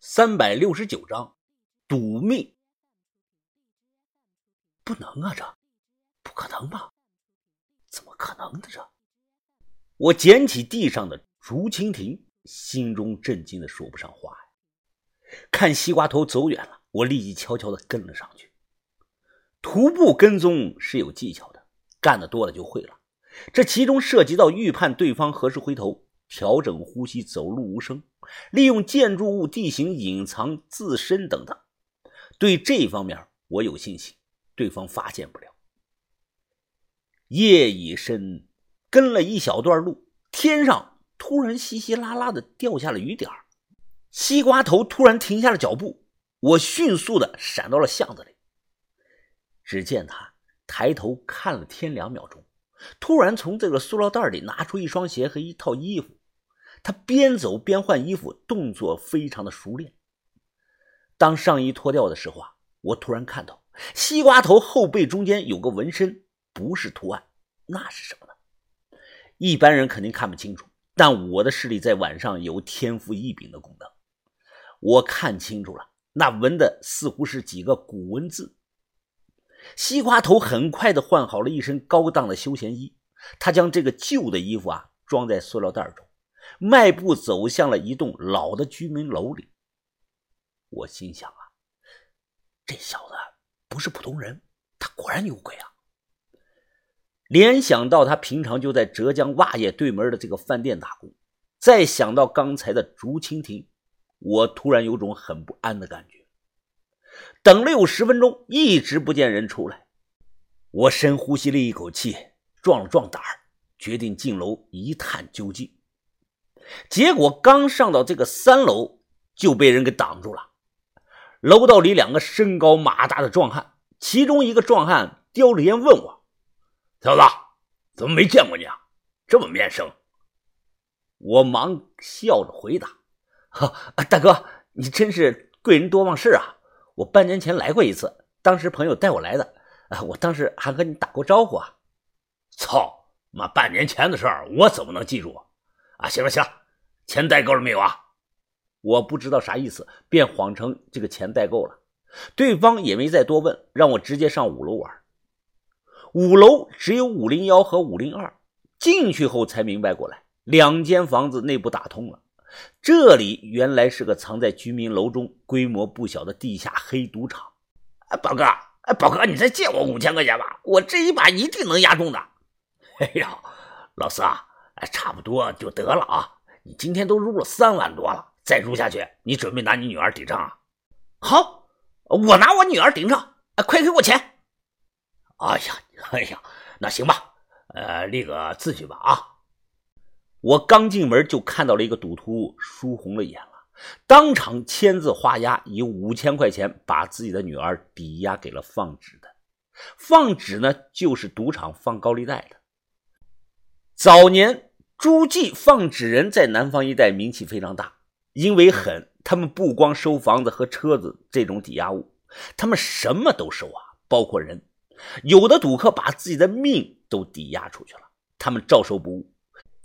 三百六十九章，赌命。不能啊，这不可能吧？怎么可能的？这，我捡起地上的竹蜻蜓，心中震惊的说不上话呀。看西瓜头走远了，我立即悄悄的跟了上去。徒步跟踪是有技巧的，干的多了就会了。这其中涉及到预判对方何时回头。调整呼吸，走路无声，利用建筑物地形隐藏自身等等，对这方面我有信心，对方发现不了。夜已深，跟了一小段路，天上突然稀稀拉拉的掉下了雨点西瓜头突然停下了脚步，我迅速的闪到了巷子里。只见他抬头看了天两秒钟，突然从这个塑料袋里拿出一双鞋和一套衣服。他边走边换衣服，动作非常的熟练。当上衣脱掉的时候啊，我突然看到西瓜头后背中间有个纹身，不是图案，那是什么呢？一般人肯定看不清楚，但我的视力在晚上有天赋异禀的功能，我看清楚了，那纹的似乎是几个古文字。西瓜头很快的换好了一身高档的休闲衣，他将这个旧的衣服啊装在塑料袋中。迈步走向了一栋老的居民楼里，我心想啊，这小子不是普通人，他果然有鬼啊！联想到他平常就在浙江袜业对门的这个饭店打工，再想到刚才的竹蜻蜓，我突然有种很不安的感觉。等了有十分钟，一直不见人出来，我深呼吸了一口气，壮了壮胆，决定进楼一探究竟。结果刚上到这个三楼，就被人给挡住了。楼道里两个身高马大的壮汉，其中一个壮汉叼着烟问我：“小子，怎么没见过你啊？这么面生？”我忙笑着回答：“哈，大哥，你真是贵人多忘事啊！我半年前来过一次，当时朋友带我来的，啊，我当时还和你打过招呼啊。”操，妈，半年前的事儿我怎么能记住？啊，行了行了，钱带够了没有啊？我不知道啥意思，便谎称这个钱带够了。对方也没再多问，让我直接上五楼玩。五楼只有五零幺和五零二，进去后才明白过来，两间房子内部打通了。这里原来是个藏在居民楼中、规模不小的地下黑赌场。哎，宝哥，哎，宝哥，你再借我五千块钱吧，我这一把一定能押中的。哎呀，老四啊！差不多就得了啊！你今天都入了三万多了，再入下去，你准备拿你女儿抵账啊？好，我拿我女儿顶账，快给我钱！哎呀，哎呀，那行吧，呃，立个字据吧啊！我刚进门就看到了一个赌徒，输红了眼了，当场签字画押，以五千块钱把自己的女儿抵押给了放纸的。放纸呢，就是赌场放高利贷的。早年诸暨放纸人在南方一带名气非常大，因为狠，他们不光收房子和车子这种抵押物，他们什么都收啊，包括人。有的赌客把自己的命都抵押出去了，他们照收不误。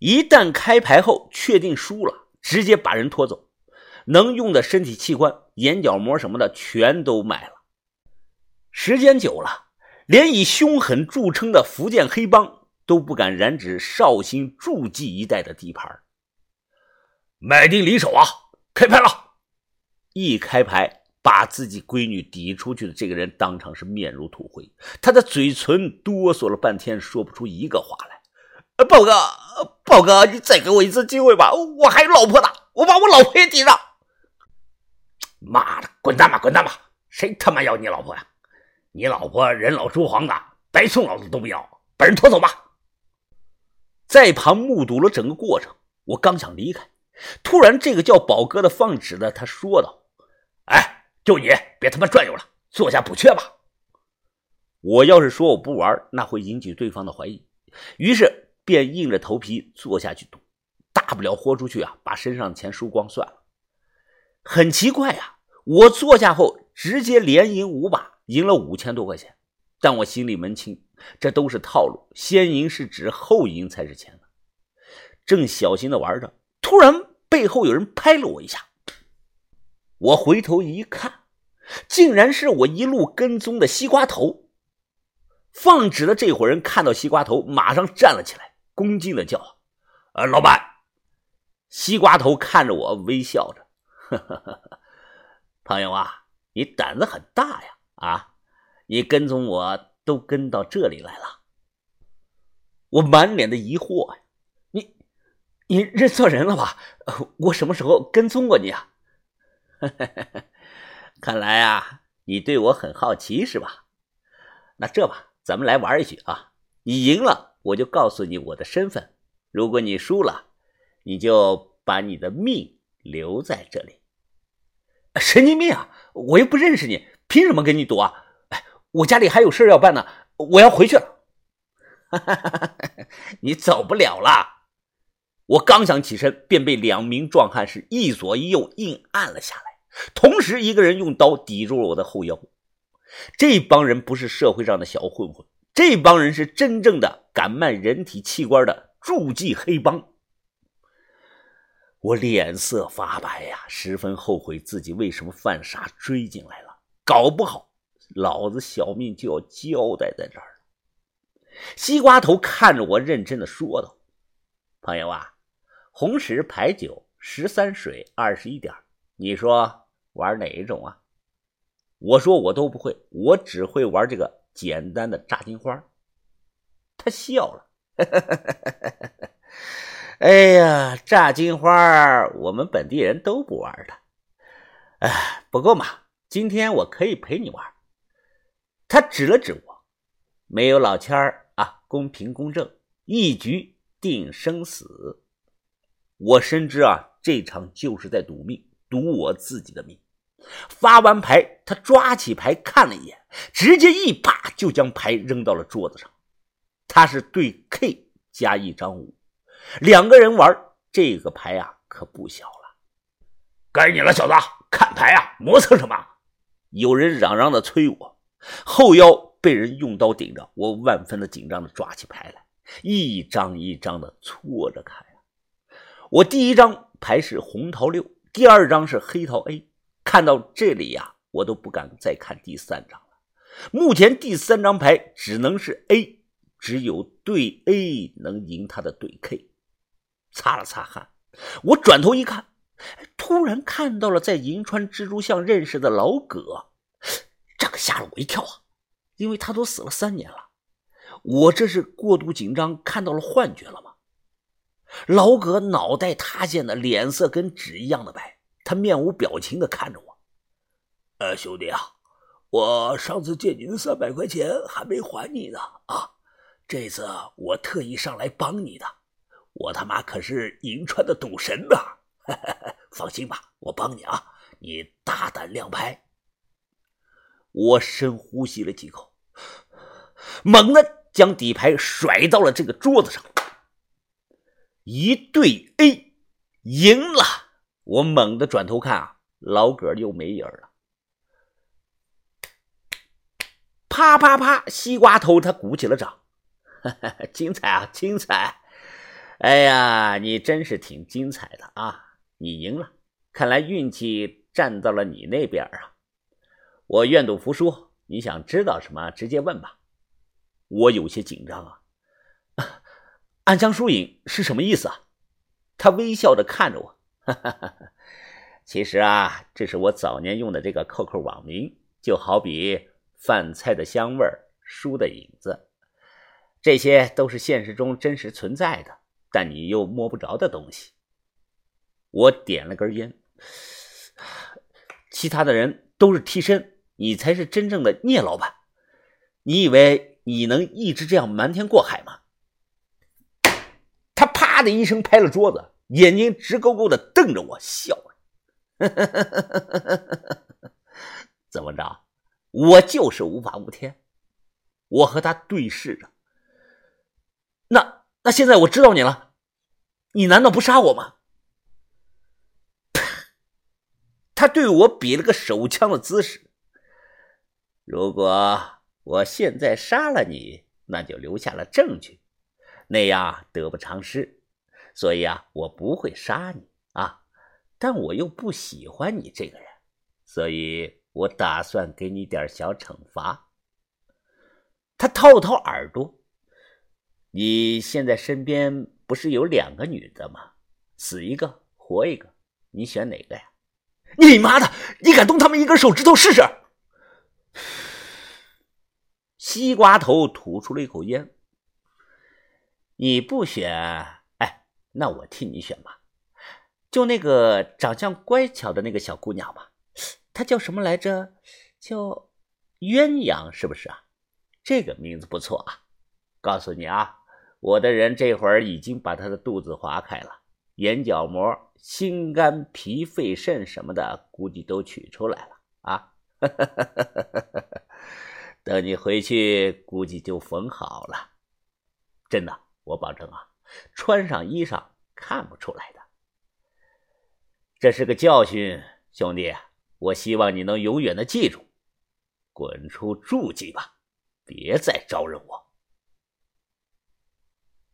一旦开牌后确定输了，直接把人拖走，能用的身体器官、眼角膜什么的全都卖了。时间久了，连以凶狠著称的福建黑帮。都不敢染指绍兴诸暨一带的地盘。买定离手啊！开拍了！一开拍，把自己闺女抵出去的这个人当场是面如土灰，他的嘴唇哆嗦了半天，说不出一个话来。豹哥，豹哥，你再给我一次机会吧，我还有老婆呢，我把我老婆也抵上。妈的，滚蛋吧，滚蛋吧！谁他妈要你老婆呀？你老婆人老珠黄的，白送老子都不要，把人拖走吧。在旁目睹了整个过程，我刚想离开，突然这个叫宝哥的放纸的他说道：“哎，就你别他妈转悠了，坐下补缺吧。”我要是说我不玩，那会引起对方的怀疑，于是便硬着头皮坐下去赌，大不了豁出去啊，把身上的钱输光算了。很奇怪啊，我坐下后直接连赢五把，赢了五千多块钱，但我心里门清。这都是套路，先赢是纸，后赢才是钱呢。正小心的玩着，突然背后有人拍了我一下，我回头一看，竟然是我一路跟踪的西瓜头。放纸的这伙人看到西瓜头，马上站了起来，恭敬的叫：“呃，老板。”西瓜头看着我，微笑着：“呵呵呵，朋友啊，你胆子很大呀！啊，你跟踪我都跟到这里来了。”我满脸的疑惑呀。你认错人了吧？我什么时候跟踪过你啊？看来啊，你对我很好奇是吧？那这吧，咱们来玩一局啊！你赢了，我就告诉你我的身份；如果你输了，你就把你的命留在这里。神经病啊！我又不认识你，凭什么跟你赌啊？我家里还有事要办呢，我要回去了。你走不了了。我刚想起身，便被两名壮汉是一左一右硬按了下来，同时一个人用刀抵住了我的后腰。这帮人不是社会上的小混混，这帮人是真正的敢卖人体器官的助妓黑帮。我脸色发白呀，十分后悔自己为什么犯傻追进来了，搞不好老子小命就要交代在这儿了。西瓜头看着我，认真的说道：“朋友啊。”红石牌九十三水二十一点，你说玩哪一种啊？我说我都不会，我只会玩这个简单的炸金花。他笑了，哎呀，炸金花我们本地人都不玩的。哎，不过嘛，今天我可以陪你玩。他指了指我，没有老千儿啊，公平公正，一局定生死。我深知啊，这场就是在赌命，赌我自己的命。发完牌，他抓起牌看了一眼，直接一把就将牌扔到了桌子上。他是对 K 加一张五，两个人玩这个牌啊，可不小了。该你了，小子，看牌啊，磨蹭什么？有人嚷嚷的催我，后腰被人用刀顶着，我万分的紧张的抓起牌来，一张一张的搓着看。我第一张牌是红桃六，第二张是黑桃 A。看到这里呀，我都不敢再看第三张了。目前第三张牌只能是 A，只有对 A 能赢他的对 K。擦了擦汗，我转头一看，突然看到了在银川蜘蛛巷认识的老葛，这可吓了我一跳啊！因为他都死了三年了，我这是过度紧张，看到了幻觉了吗？老葛脑袋塌陷的脸色跟纸一样的白，他面无表情的看着我。呃，兄弟啊，我上次借你的三百块钱还没还你呢啊！这次我特意上来帮你的，我他妈可是银川的赌神呐！放心吧，我帮你啊，你大胆亮牌。我深呼吸了几口，猛地将底牌甩到了这个桌子上。一对 A 赢了，我猛地转头看啊，老葛又没影了。啪啪啪，西瓜头他鼓起了掌，精彩啊，精彩！哎呀，你真是挺精彩的啊！你赢了，看来运气站到了你那边啊。我愿赌服输，你想知道什么，直接问吧。我有些紧张啊。暗枪疏影是什么意思啊？他微笑着看着我，哈哈哈哈其实啊，这是我早年用的这个 QQ 网名，就好比饭菜的香味书的影子，这些都是现实中真实存在的，但你又摸不着的东西。我点了根烟，其他的人都是替身，你才是真正的聂老板。你以为你能一直这样瞒天过海吗？他啪的一声拍了桌子，眼睛直勾勾的瞪着我，笑了。怎么着？我就是无法无天。我和他对视着。那那现在我知道你了，你难道不杀我吗？他对我比了个手枪的姿势。如果我现在杀了你，那就留下了证据，那样得不偿失。所以啊，我不会杀你啊，但我又不喜欢你这个人，所以我打算给你点小惩罚。他掏了掏耳朵，你现在身边不是有两个女的吗？死一个，活一个，你选哪个呀？你妈的！你敢动他们一根手指头试试？西瓜头吐出了一口烟。你不选，哎，那我替你选吧。就那个长相乖巧的那个小姑娘吧，她叫什么来着？叫鸳鸯，是不是啊？这个名字不错啊。告诉你啊，我的人这会儿已经把她的肚子划开了，眼角膜、心肝脾肺肾什么的，估计都取出来了啊。等你回去，估计就缝好了。真的。我保证啊，穿上衣裳看不出来的。这是个教训，兄弟，我希望你能永远的记住。滚出住籍吧，别再招惹我。